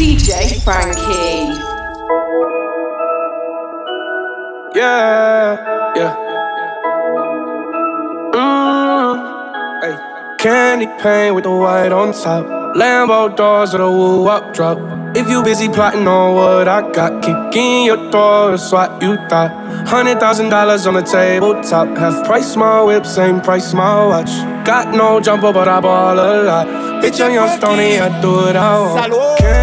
DJ Franky. Yeah, yeah. Mm, hey. Candy paint with the white on top. Lambo doors with a woo up drop. If you busy plotting on what I got, kick in your door, that's what you thought. Hundred thousand dollars on the tabletop. Half price my whip, same price my watch. Got no jumper, but I ball a lot. Bitch, I'm young stony, I do it all. Candy paint with the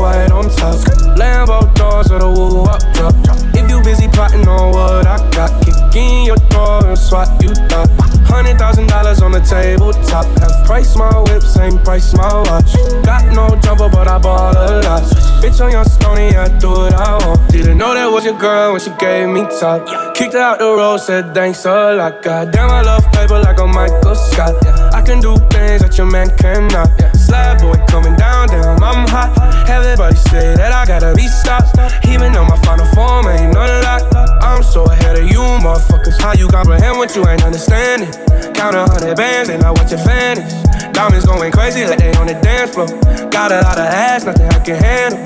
white on top. Lambo doors with a woo up drop. If you busy plotting on what I got, kick in your door, that's what you thought. Hundred thousand dollars on the tabletop. Half price my whip, same price my watch. Got no jumper, but I bought a lot. Bitch, on your stony, I do it I want. Didn't know that was your girl when she gave me top. Kicked out the road, said thanks a lot. Goddamn, I love paper like a Michael Scott. I can do things that your man cannot. Slab boy coming down, damn, I'm hot. Everybody say that I gotta be stopped. Even though my final form ain't none of that. I'm so ahead of you, motherfuckers. How you comprehend what you ain't understanding? Count a hundred bands and I watch it vanish. Diamonds going crazy like they on the dance floor. Got a lot of ass, nothing I can handle.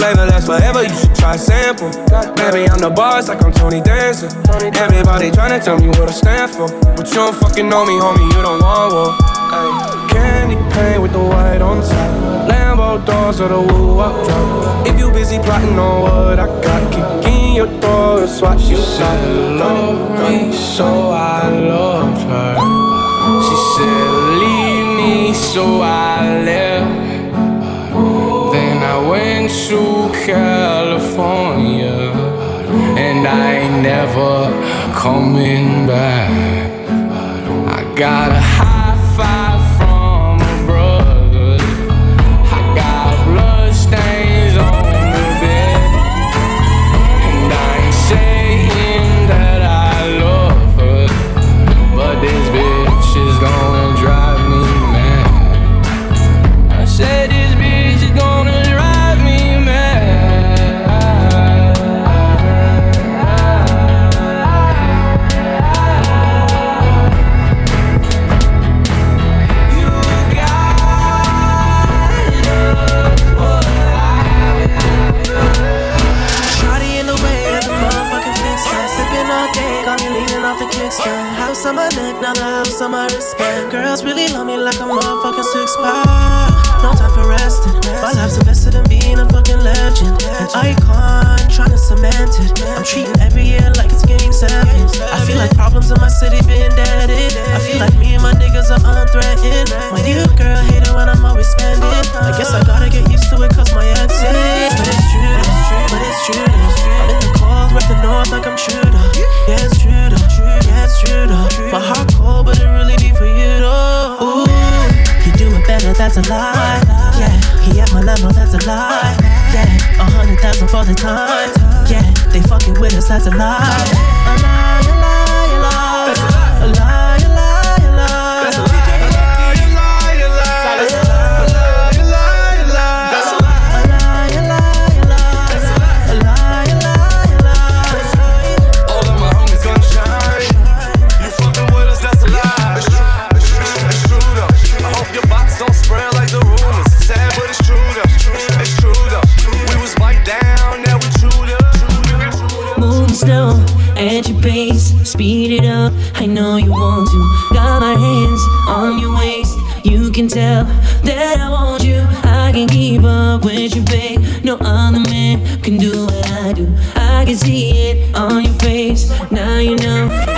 Flavor lasts forever, you should try sample. Baby, I'm the boss like I'm Tony Danza. Everybody tryna tell me what I stand for. But you don't fucking know me, homie, you don't want war. Ay. Candy paint with the white on top. Lambo doors or the woo up drop. If you busy plotting on what I got, kick in your door and swat you said love me, so I loved her. She said leave me, so I left. Went to California, and I ain't never coming back. I got My life's invested in being a fucking legend. An icon, trying to cement it. I'm treating every year like it's game seven. I feel like problems in my city been deaded. I feel like me and my niggas are unthreatened. My new girl hate it when I'm always spending. I guess I gotta get used to it cause my ex is. But it's true but it's true though. I'm in the cold, the north like I'm true though. Yeah, it's true though, yeah, it's true. My heart cold, but it really deep for you though. Ooh, he do it better, that's a lie. My level, that's a lie. Yeah, a hundred thousand for the time. Yeah, they fucking with us, that's a lie. Now you know.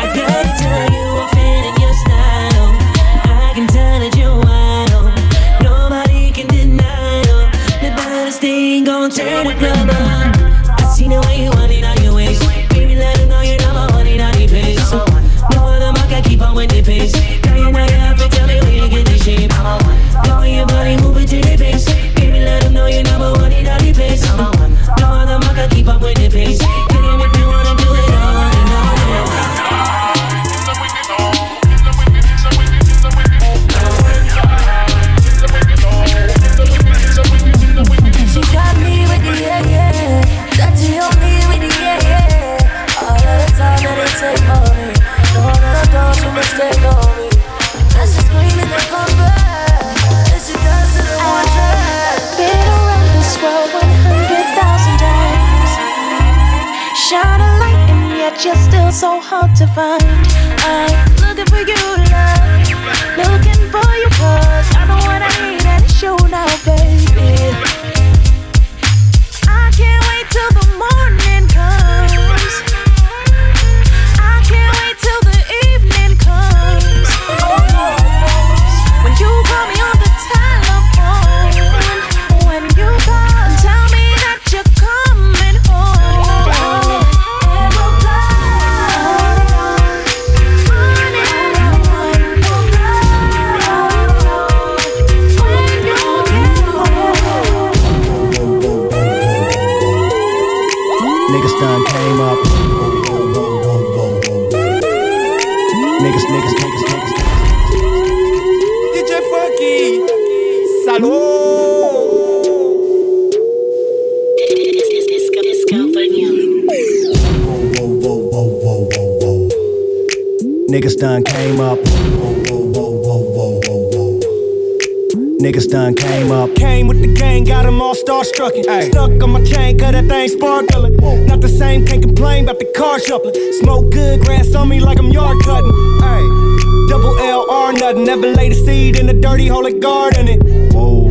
In a hole like gardening. Whoa.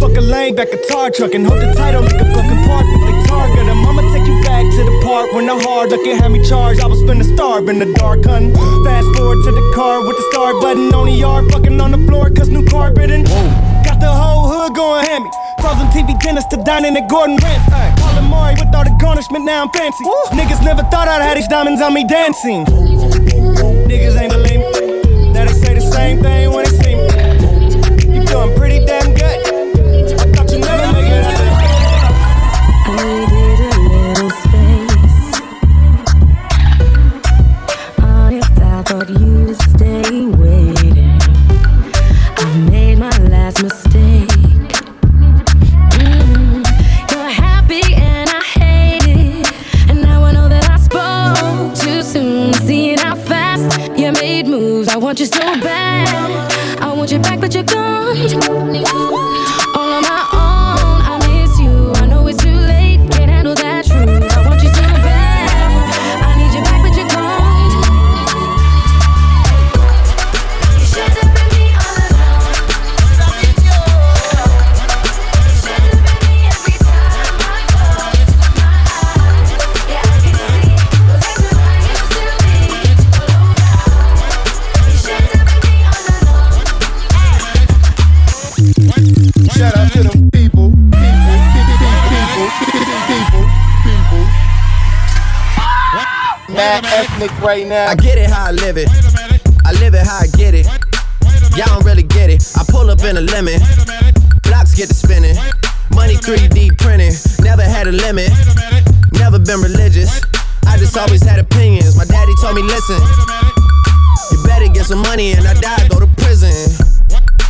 Fuck a lane back a tar truck and hold the title like a fucking park with the target. And I'ma take you back to the park when the hard looking had me charged. I was finna starve in the dark, hun. Fast forward to the car with the start button on the yard, fucking on the floor, cause new carpeting. Got the whole hood going hammy. Frozen TV dinners to dining at Gordon Ramsay. Calling Mari with all the garnishment, now I'm fancy. Niggas never thought I'd have these diamonds on me dancing. Niggas ain't believe me. Now they say the same thing when they see me. You doing pretty damn right now. I get it how I live it. I live it how I get it. Y'all don't really get it. I pull up in a lemon. Blocks get to spinning. Money 3D printing. Never had a limit. Never been religious. I just always had opinions. My daddy told me, listen. You better get some money and I die, go to prison.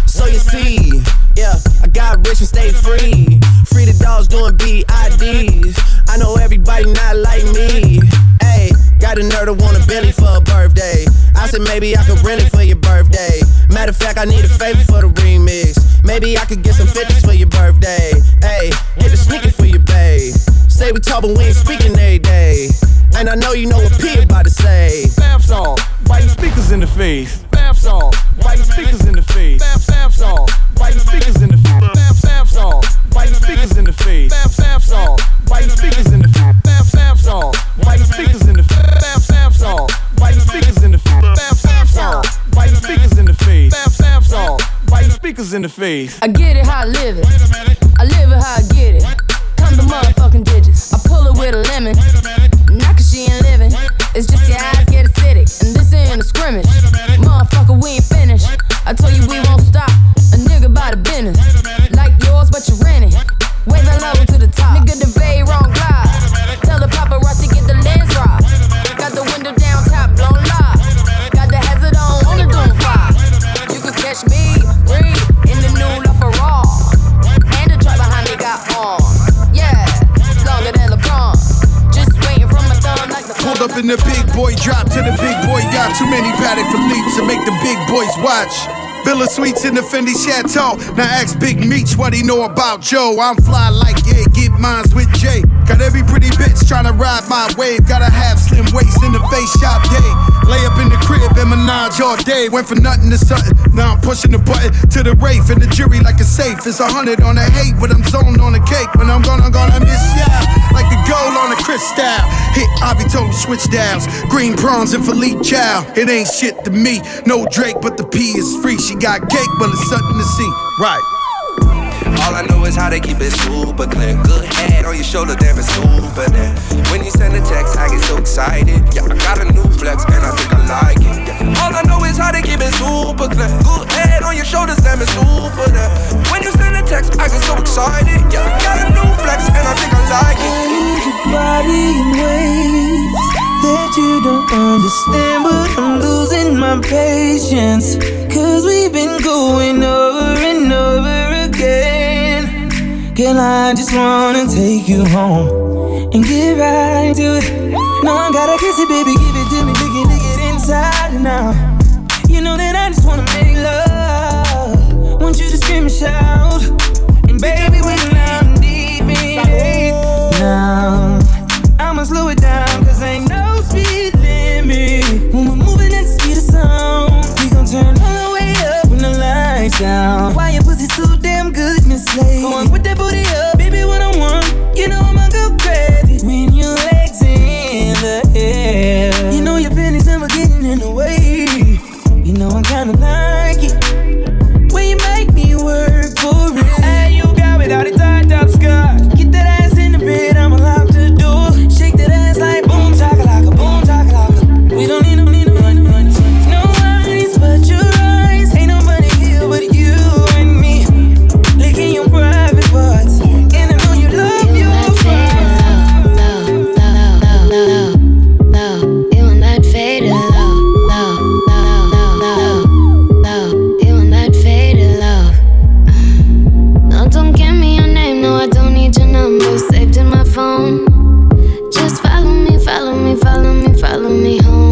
So you see, yeah, I got rich and stayed free. Free the dogs doing BIDs. I know everybody not like me. Hey, got a nerd to want a Billy for a birthday. I said maybe I could rent it for your birthday. Matter of fact, I need a favor for the remix. Maybe I could get some 50s for your birthday. Hey, hit the sneaker for your bae. Say we talk, but we ain't speaking every day. And I know you know what P about to say. Bath salt, biting speakers in the face. Bath salt, biting speakers in the face. Bath bath salt, biting speakers in the face. Bath bath salt, biting speakers in the face. Bath bath salt, biting speakers in the face. Bath bath salt, biting speakers in the face. Bath bath salt, biting speakers in the face. Bath bath salt, biting speakers in the face. Bath bath salt, biting speakers in the face. I get it how I live it. I live it how I get it. Come the motherfucking digits. I pull it with a lemon. Not cause she ain't living. It's just your eyes get acidic. And this ain't a scrimmage. Motherfucker, we ain't finished. I told you we won't stop. A nigga by the business. Like yours, but you rent it. Way level to the top. Nigga, the bay wrong boys watch. Villa Suites in the Fendi Chateau. Now ask Big Meech what he know about Joe. I'm fly like yeah, get mines with Jay. Got every pretty bitch trying to ride my wave. Gotta have slim waist in the face shop day. Lay up in the crib and menage all day. Went from nothing to something. Now I'm pushing the button to the rafe and the jury like a safe. It's a hundred on the hate, but I'm zoned on the cake. When I'm gonna, gonna miss ya. Like the gold on the crystal. Hit Ivy told switch dials. Green prawns and Philippe Chow. It ain't shit to me. No Drake, but the P is free. She got cake, but it's something to see. Right. All I know is how they keep it super clear. Good head on your shoulder, damn it's super there. When you send a text, I get so excited. Yeah, I got a new flex and I think I like it. Yeah. All I know is how they keep it super clear. Good head on your shoulders, damn it's super there. When you send a text, I get so excited. Yeah, I got a new flex and I think I like it. Need your body in ways that you don't understand, but I'm losing my patience. Cause we've been going I just wanna take you home and get right to it. No, I gotta kiss it, baby, give it to me, lick it, lick it inside and out. You know that I just wanna make love. Want you to scream and shout. And baby, when I'm deep in it, now I'ma slow it down, follow me, follow me, follow me, home.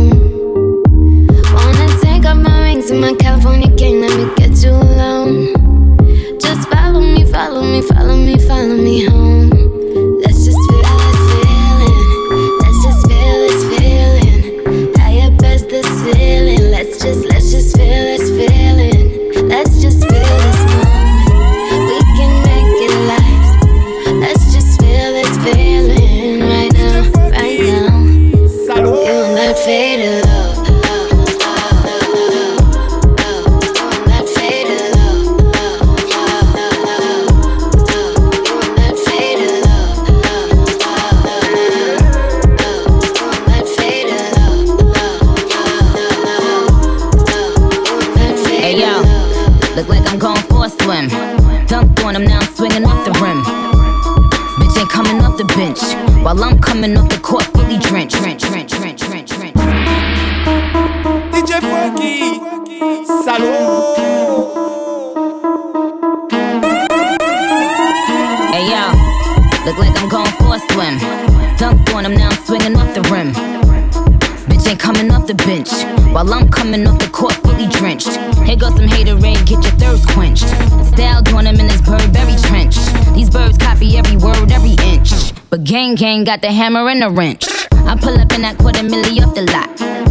Goes get your thirst quenched. Style doing him in this Burberry trench. These birds copy every word, every inch. But gang gang got the hammer and the wrench. I pull up in that quarter milli off the lot.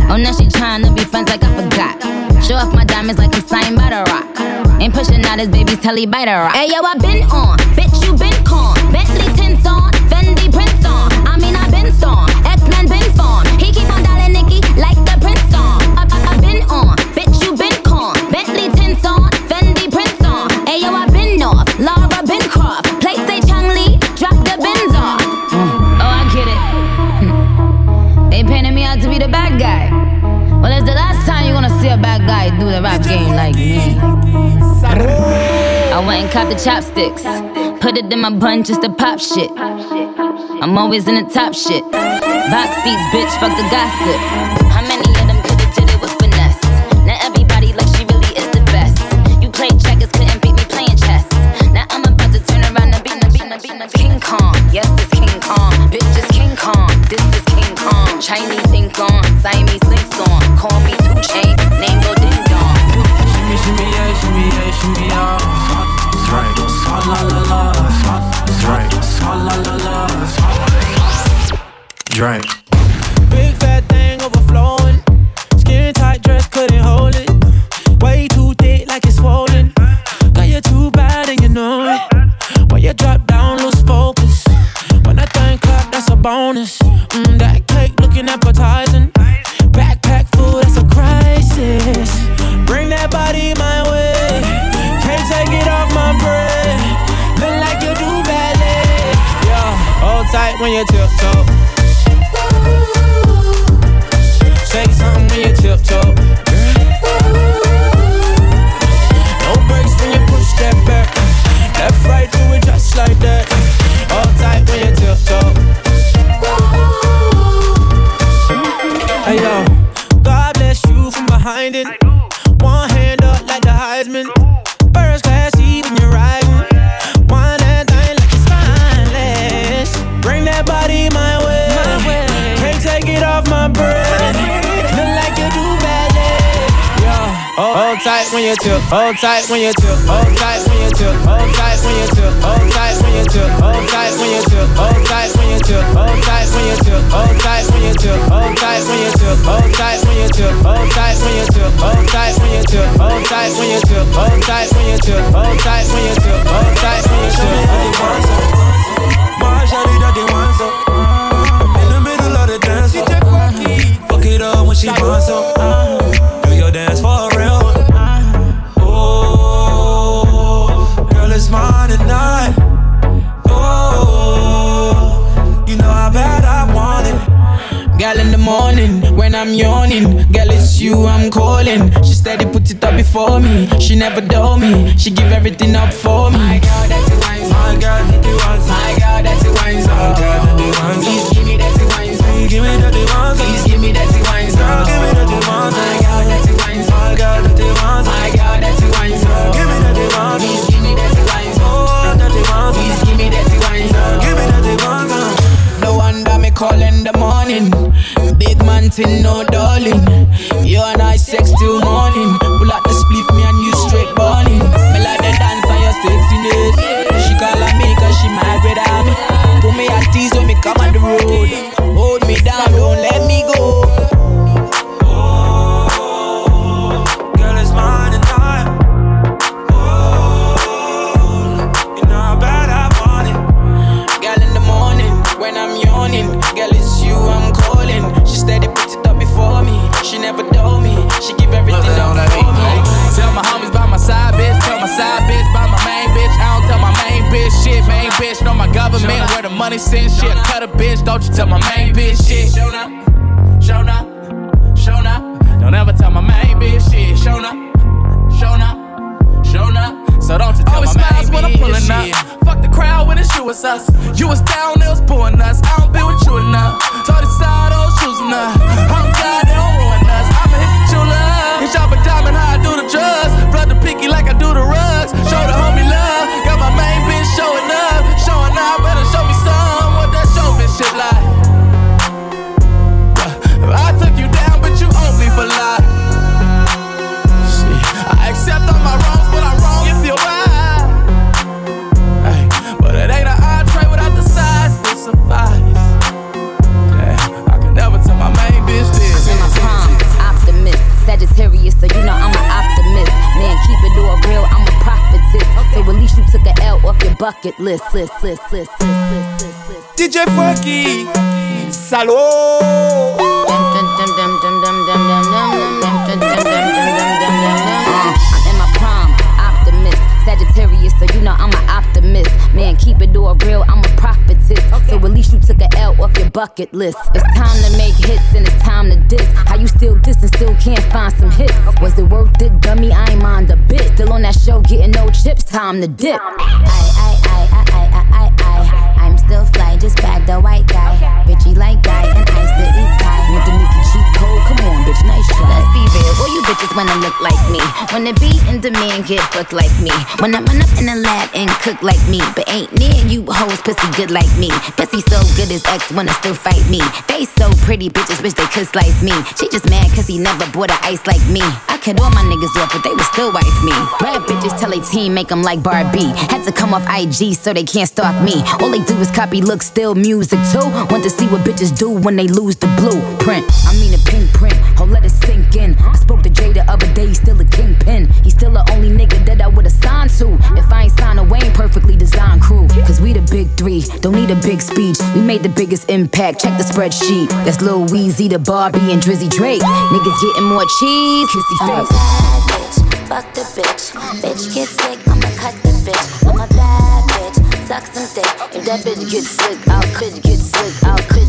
Oh, now she tryna be friends like I forgot. Show off my diamonds like I'm signed by the rock. Ain't pushing out his baby's telly by the rock. Hey yo, I been on, bitch you been con. Bentley tints on, Fendi prints on. I mean I been storm, Well, it's the last time you're gonna see a bad guy do the rap game like me. I went and copped the chopsticks. Put it in my bun just to pop shit. I'm always in the top shit. Box seats, bitch, fuck the gossip. Drink. Big fat thing overflowing. Skin tight dress couldn't hold it. Way too thick like it's swollen. Girl, you're too bad and you know it. When you drop down, lose focus. When that thing clap, that's a bonus. Mm, that cake looking appetizing. Backpack full, that's a crisis. Bring that body my way. Can't take it off my brain. Look like you do ballet. Yeah, hold tight when you tight when you tip. Hold tight when you tip. Hold tight when you tip. Hold tight when you tip. Hold tight when you tip. Hold tight when you tip. Hold tight when you tip. Hold tight when you tip. Hold tight when you tip. Hold tight when you tip. Hold tight when you tip. Hold tight when you tip. Hold tight when you tip. Hold tight when you tip. Hold tight when you tip. Hold tight when you tip. Hold tight when you tip. My shawty that they want so In the middle of the dance floor Fuck it up when she wants so you I'm calling. She steady put it up before me. She never dull me. She give everything up for me. My girl, that's a wine My girl, they want My girl, that's a wine My girl, they want Please give me that wine Please give me that want Please give me that wine Girl, give me Big no darling. You and I sex till morning. Pull out the split, me and you straight burning. Me like the dance on your sexiness. She call me cause she mad with me. Put me at tease when me come on the road. Money send shit. Cut a bitch, don't you tell my main bitch shit. Show up, show up, show up. Don't ever tell my main bitch shit. Show up, show up, show up. So don't you tell Always my main smiles when I'm pulling shit. up. Fuck the crowd when it's you, it's us. You was down, they was pulling us. I don't be with you enough. So I decide those shoes enough. I'm glad they don't ruin us. I'ma hit you love. Hit y'all diamond how I do the drugs. Flood the picky like I do the rugs. Bucket list. list, list, list, list, list, list, list. DJ Funky, salaud. I'm in my prime, optimist. Sagittarius, so you know I'm an optimist. Man, keep it all real, bucket list. It's time to make hits and it's time to diss. How you still diss and still can't find some hits? Was it worth it, dummy? I ain't mind a bit. Still on that show, getting no chips, time to dip. I, I, I, I, I, I, I. I'm still fly, just bag the white guy. Bitchy like guy, bitch, nice try. Let's be real, all you bitches wanna look like me. Wanna be in demand, get booked like me. Wanna run up in the lab and cook like me. But ain't near you hoes, pussy good like me. Pussy so good his ex wanna still fight me. They so pretty, bitches wish they could slice me. She just mad cause he never bought a ice like me. I cut all my niggas off, but they would still wife me. Bad bitches tell a team make them like Barbie. Had to come off IG so they can't stalk me. All they do is copy look, still music too. Want to see what bitches do when they lose the blueprint. I mean a pink print, oh let it sink in. I spoke to Jay the other day, he's still a kingpin. He's still the only nigga that I would've signed to. If I ain't signed a Wayne perfectly designed crew. Cause we the big three, don't need a big speech. We made the biggest impact, check the spreadsheet. That's Lil Weezy, the Barbie, and Drizzy Drake. Niggas getting more cheese, kissy face. bad bitch, fuck the bitch. Bitch get sick, I'ma cut the bitch. I'm a bad bitch, suck some dick. If that bitch gets slick, I'll could get slick, I'll could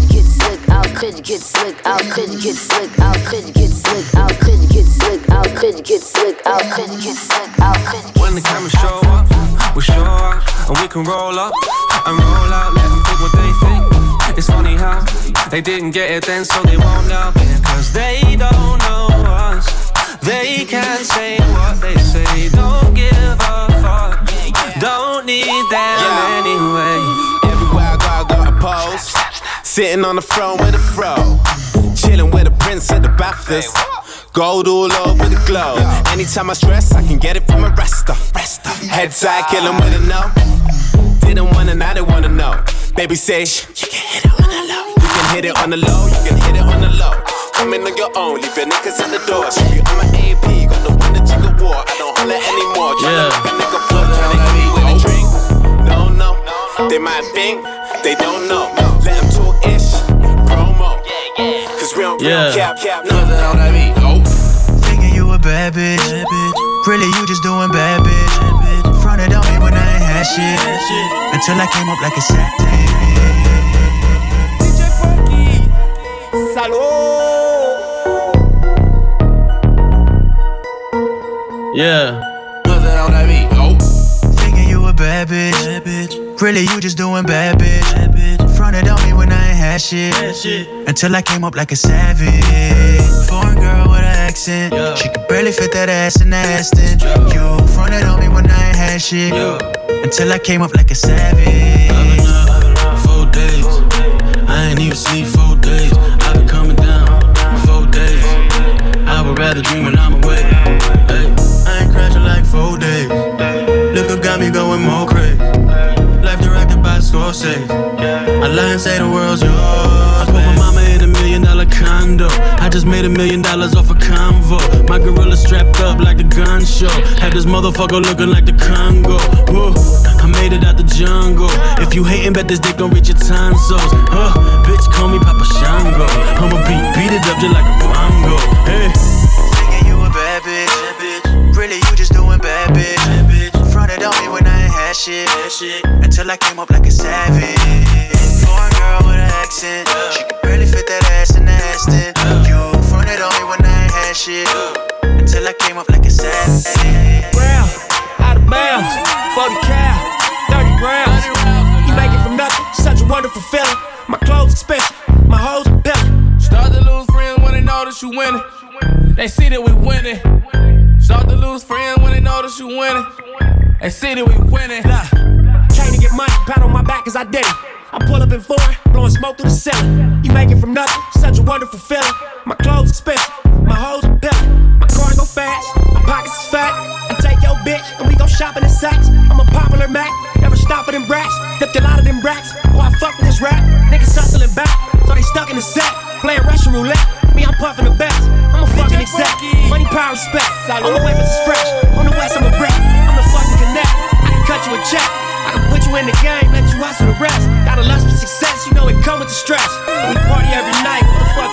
I'll could get slick, I'll could get slick, I'll could get slick, I'll could get slick, I'll could get slick, I'll could get slick, I'll could get When the cameras show up, we show up, and we can roll up and roll out, let them think what they think. It's funny how they didn't get it then, so they won't now. Because they don't know us. They can't say what they say. Don't give a fuck. Don't need them anyway. Pose. Sitting on the throne with a fro. Chilling with a prince at the BAFTAs. Gold all over the globe. Anytime I stress, I can get it from a rester. Head side, kill 'em with a no. Didn't wanna, now they wanna know. Baby say, you can hit it on the low. You can hit it on the low, you can hit it on the low. Come in on your own, leave your niggas at the door. Show you I'm an AP, got the one that you can war. I don't holler anymore. Tryna Yeah. nigga blow, tryna they might think they don't know. Let them talk ish, promo. Cause we don't, we don't Yeah. cap, cap, nothing on that beat. Oh. Thinking you a bad bitch. Really, you just doing bad bitch. Fronted on me when I ain't had shit. Until I came up like a satin. Yeah. Nothing on that beat. Thinking oh. You a bad bitch. Really, you just doing bad bitch. Fronted on me when I ain't had shit. Until I came up like a savage. Foreign girl with an accent. She could barely fit that ass in the Aston. You fronted on me when I ain't had shit. Until I came up like a savage. I been up Four days. I ain't even sleep four days. I've been coming down four days. I would rather dream when I'm away. Going more crazy. Life directed by Scorsese. I lie and say the world's yours. I Put my mama in a million dollar condo. I just made a million dollars off a convo. My gorilla strapped up like a gun show. Had this motherfucker looking like the Congo. Whoa, I made it out the jungle. If you hating, bet this dick gon' reach your tonsils. Huh, bitch, call me Papa Shango. I'ma beat, beat it up just like a bongo. Hey. Shit. Until I came up like a savage. Foreign girl with an accent. She could barely fit that ass in the Aston. You fronted on me when I ain't had shit. Until I came up like a savage. Brown, out of bounds, 40 cal, 30 rounds. You make it from nothing, such a wonderful feeling. My clothes expensive, my hoes pimpin'. Start to lose friends when they notice you winning. They see that we winning. Start to lose friends when they notice you winning. They see that we winning. Came to get money, pat on my back cause I did it. I pull up in foreign, blowing smoke through the ceiling. You make it from nothing, such a wonderful feeling. My clothes expensive, my hoes pimpin'. My car go fast, my pockets is fat. I take your bitch and we go shopping in Saks. I'm a popular Mac, never stop for them brats. Dipped a lot of them brats, oh I fuck with this rap. Niggas hustling back, so they stuck in the set. Playing Russian roulette, me I'm puffing the best. I'm a fucking exec, money, power, respect. All the weapons is fresh, on the west I'm a wreck. You check. I can put you in the game, let you hustle the rest. Got a lust for success, you know it come with the stress. We party every night, what the fuck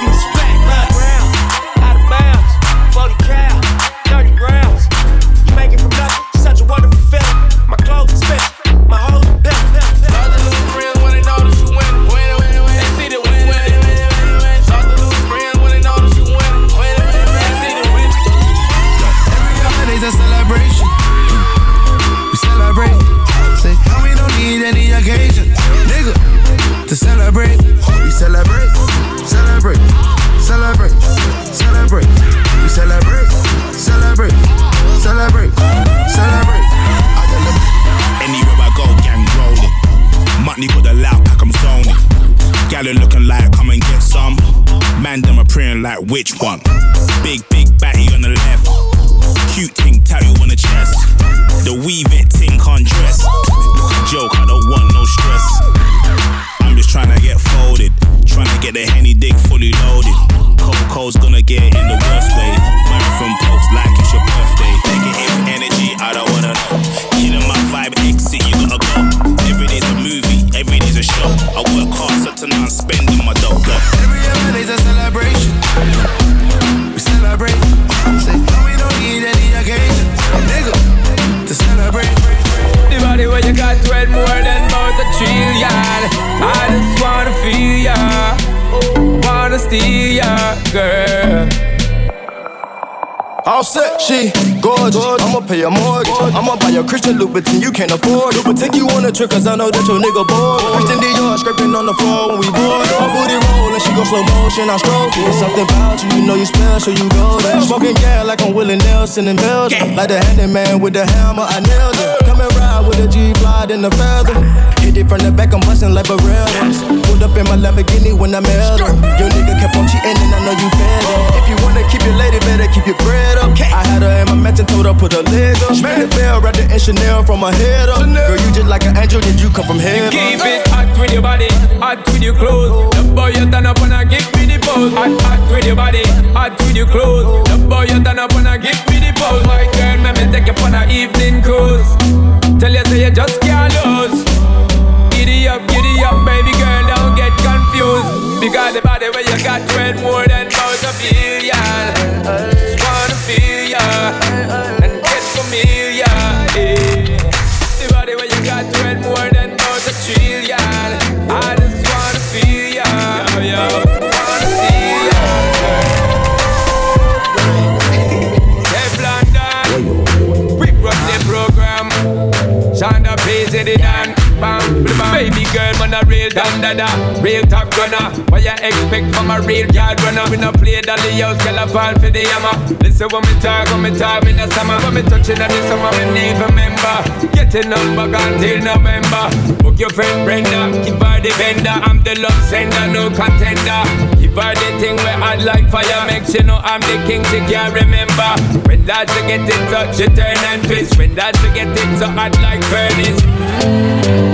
which one? Big, big she gorgeous. I'ma pay a mortgage. I'ma buy a Christian Louboutin, you can't afford it. But take you on a trip, cause I know that your nigga bored. Christian Dior scraping on the floor when we board. Her booty rollin', she go slow motion, I stroke it. Something about you, you know you special, you go there. Smoking gas like I'm Willie Nelson in Belgium. Like the handyman with the hammer, I nailed it. Come and ride with a G fly in the feather. Hit it from the back, I'm bustin' like Barreras. Pulled up in my Lamborghini when I met her. Your nigga kept on cheating and I know you fed it. If you wanna keep your lady, better keep your bread up. I had her in my mansion, told her put her leg up. Spin the bell, wrapped it in Chanel from my head up. Girl, you just like an angel, did you come from heaven? Keep it hot with your body, hot with your clothes. The boy you turn up and I give me the pose. Hot, hot with your body, hot with your clothes. The boy you turn up and I give me the pose. My girl, let me take you on an evening cruise. Tell you say you just can't lose. Giddy up, giddy up, baby girl, confused. Because the body where you got worth more than about a billion. Just wanna feel ya and get familiar. Yeah. The body where you got worth more than about a trillion. I just wanna feel ya, yo, yo. Baby girl, man, a real dan da da, real top gunner. What you expect from a real yard runner? We no play dolly house, girl, I fall for the hammer. Listen when me talk, when me talk in the summer, when me touching on the summer, me need remember. Getting number until November. Book your friend Brenda, give her the vendor. I'm the love sender, no contender. Give her the thing where I like fire, make she know I'm the king. She can't remember. When lads to get it touch, she turn and twist. When lads to get it so hot like furnace.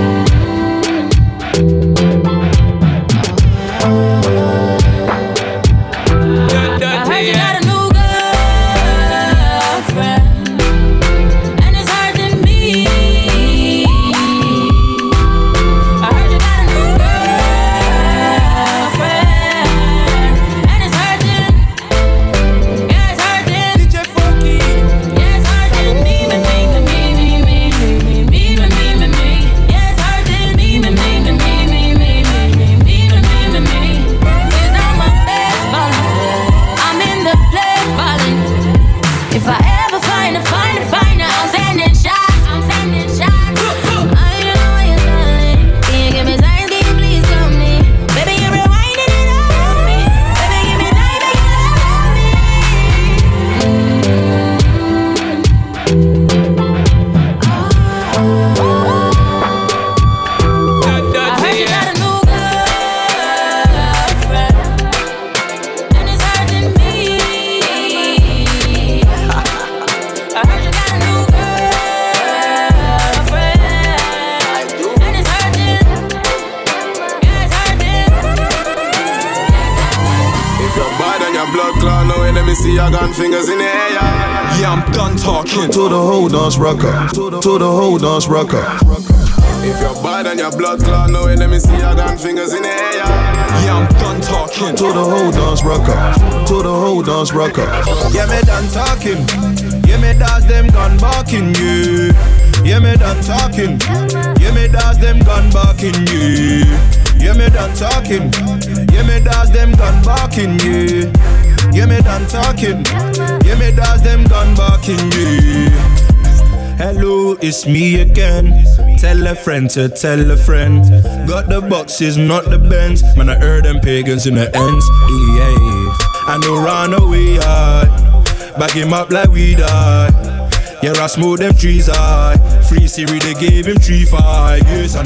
See your gun fingers in the air. Yeah, I'm done talking. To the whole dance rocker. To the whole dance rocker. If you're bad and your blood clot, no way, let me see your gun fingers in the air. Yeah, I'm done talking. To the whole dance rocker. To the whole dance rocker. Yeah, me done talking. Yeah, me does them gun barking, yeah. Yeah, me done talking. Yeah, me does them gun barking, yeah. Yeah, me done talking. Yeah, me does them gun barking, yeah. Yeah, me done talking. Yeah, me does them gun barking, yeah. Hello, it's me again. Tell a friend to tell a friend. Got the boxes, not the bends. Man, I heard them pagans in the ends. Yeah, I know run away hard. Back him up like we die. Yeah, I smoke them trees high. Free Siri, they gave him three five. Yes, and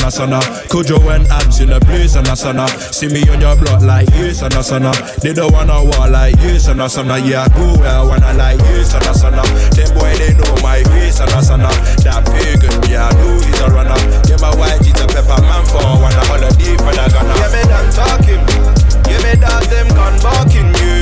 could Kojo and abs in the place, and asana. See me on your block like yes, and I asana. They don't wanna walk like yes, and I asana. Yeah, I go where I wanna like yes, and asana. Them boy, they know my face, and I asana. That pagan, yeah, I know he's a runner. Yeah, my white is a pepper man for one holiday for the Ghana. Yeah, me them talking. Yeah, me that them gun barking, yeah.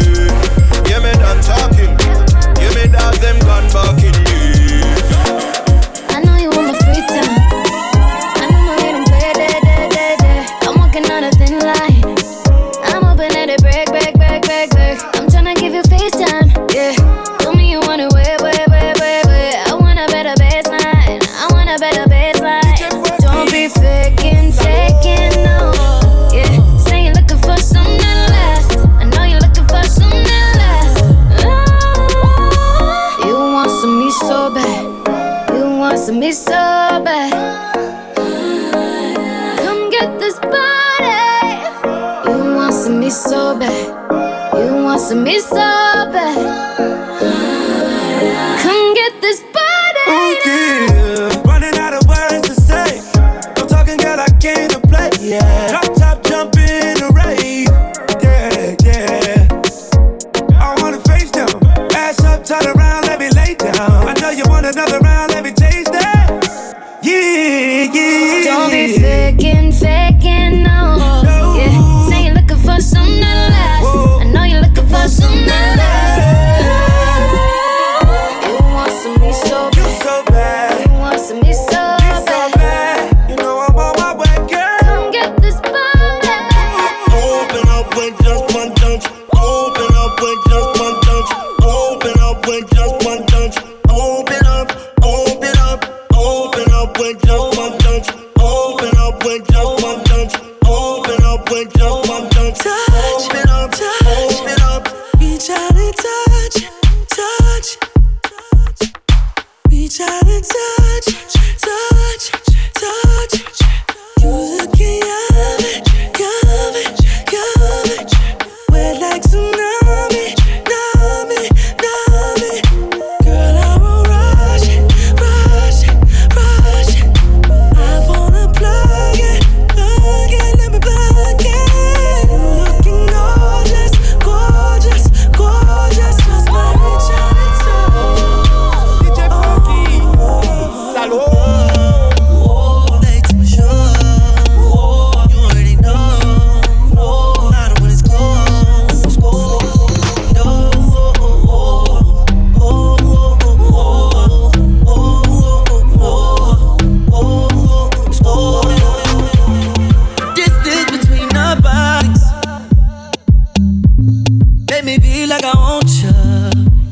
baby, like I want you.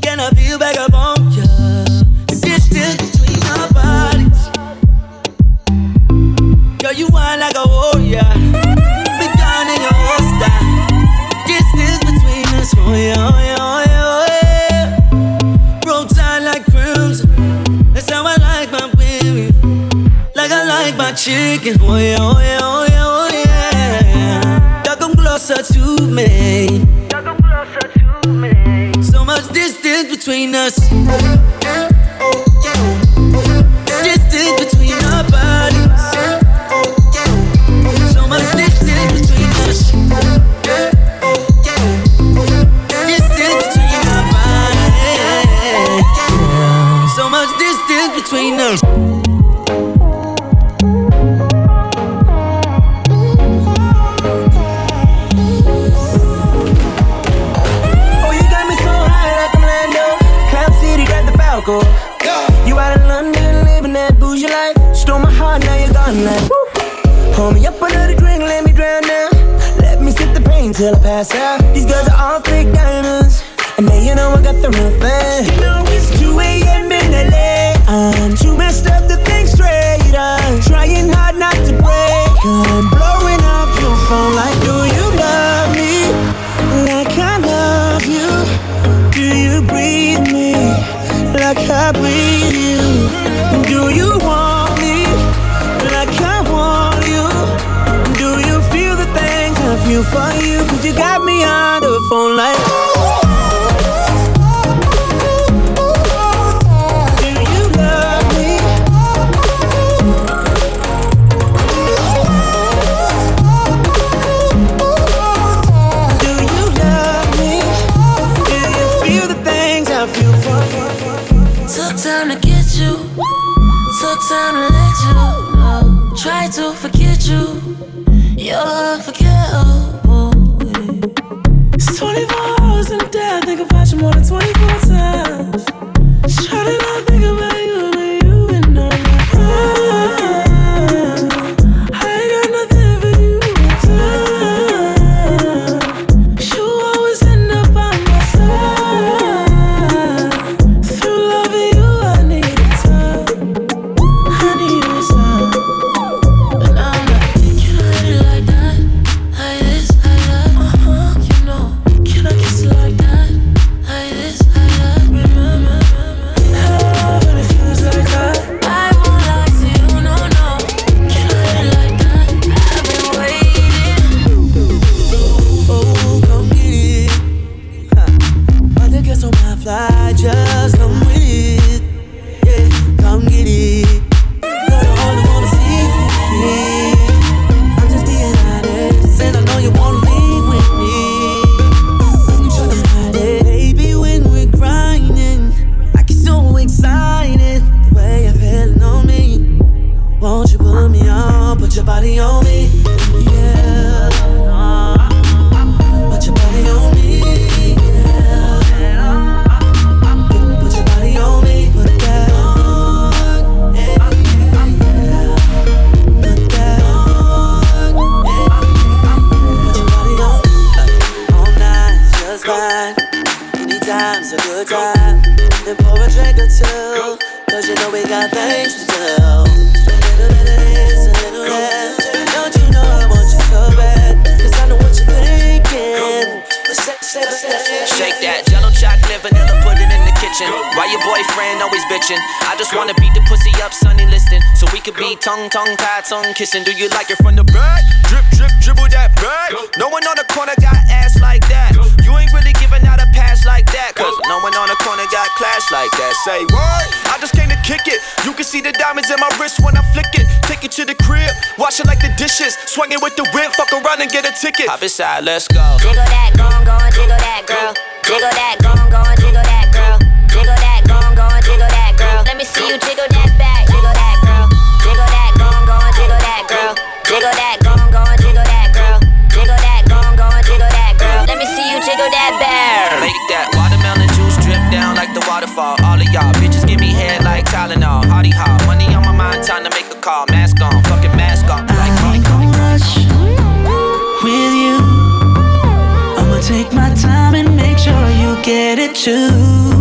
Can I feel back up on could be tongue, tongue, tie, tongue kissing. Do you like it from the back? Drip, drip, dribble that back. No one on the corner got ass like that. You ain't really giving out a pass like that. Cause no one on the corner got class like that. Say what? I just came to kick it. You can see the diamonds in my wrist when I flick it. Take you to the crib, wash it like the dishes. Swing it with the whip, fuck around and get a ticket. Hop inside, let's go. Jiggle that, go on, go on, jiggle that, girl. Jiggle that, go on, go on, jiggle that, girl. Jiggle that, go on, go on, jiggle that, girl. Let me see you jiggle that. Time to make a call, mask on, fucking mask on. Like, I ain't gon' rush with you. I'ma take my time and make sure you get it too.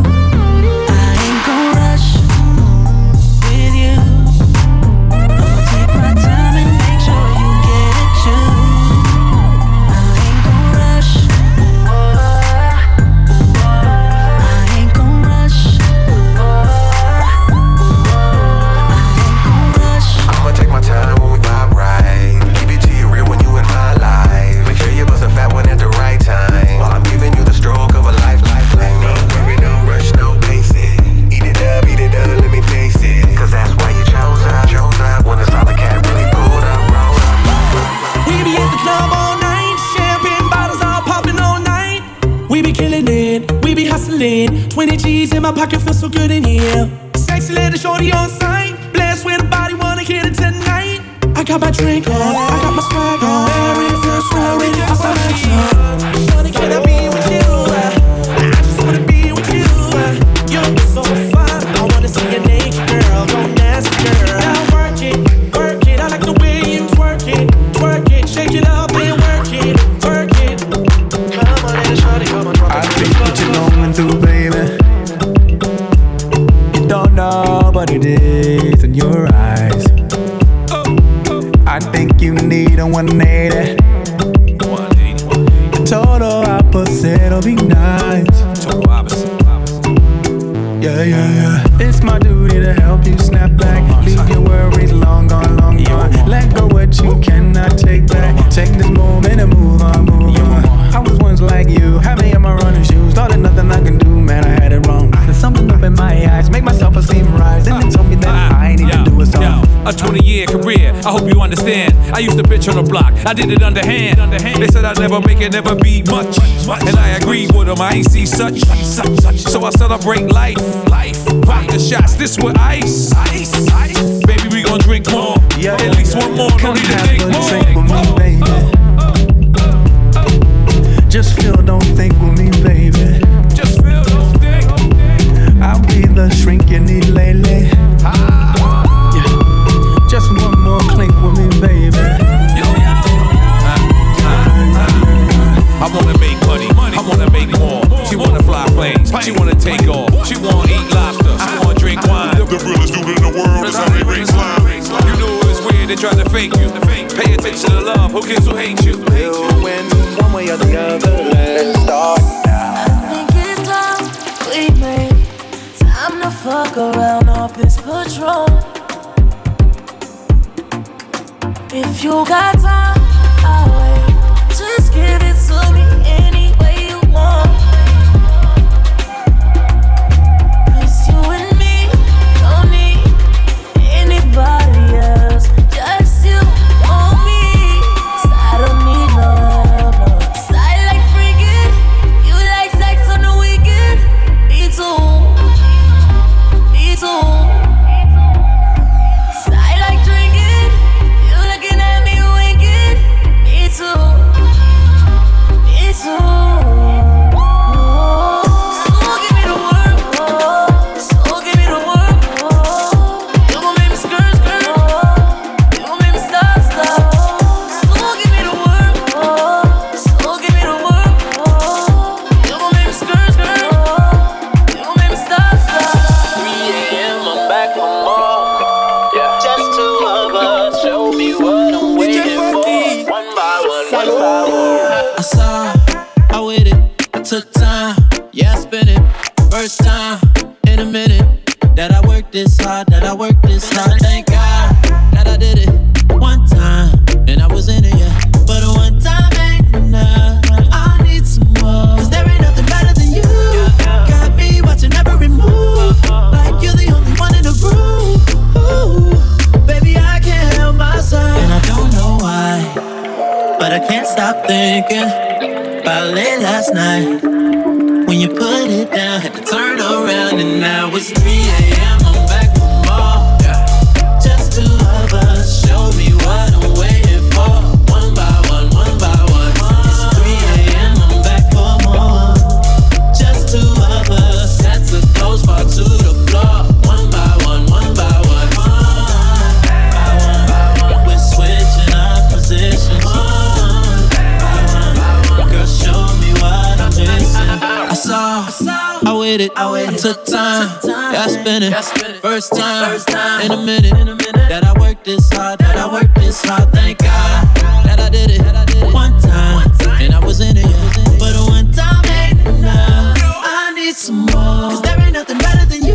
a 20 year career. I hope you understand. I used to bitch on the block, I did it underhand. They said I'd never make it, never be much. And I agree with them, I ain't see such. So I celebrate life, life. the shots, this with ice. ice, ice. Baby, we gon' drink more. Yeah, at least one more, Come no need to think more. Me, baby. Just feel, don't think with me, baby. Just feel, don't think. I'll be the shrink you need lately. planes. She wanna take off. She wanna eat lobster. She wanna drink wine. The realest dude in the world is how they rate slime. You know it's weird. They try to fake you. Pay attention to love. Who cares who hates you? You'll win one way or the other. Let's start now. I think it's love we made time to fuck around off this patrol. If you got time, I'll wait. Just give it minute. First time in a minute that I worked this hard, that I worked this hard. Thank God that I did it one time, and I was in it. But one time ain't enough. I need some. Cause there ain't nothing better than you.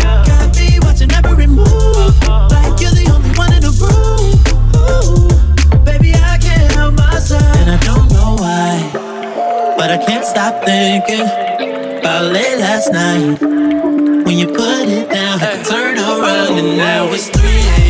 Got me watching every move, uh-huh. like you're the only one in the room. Ooh, baby, I can't help myself, and I don't know why, but I can't stop thinking about late last night you put it down. Turn around and now it's 3 a.m.